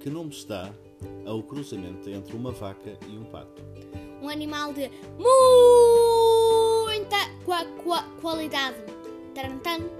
Que nome se dá ao cruzamento entre uma vaca e um pato? Um animal de muita qualidade. Tarantan.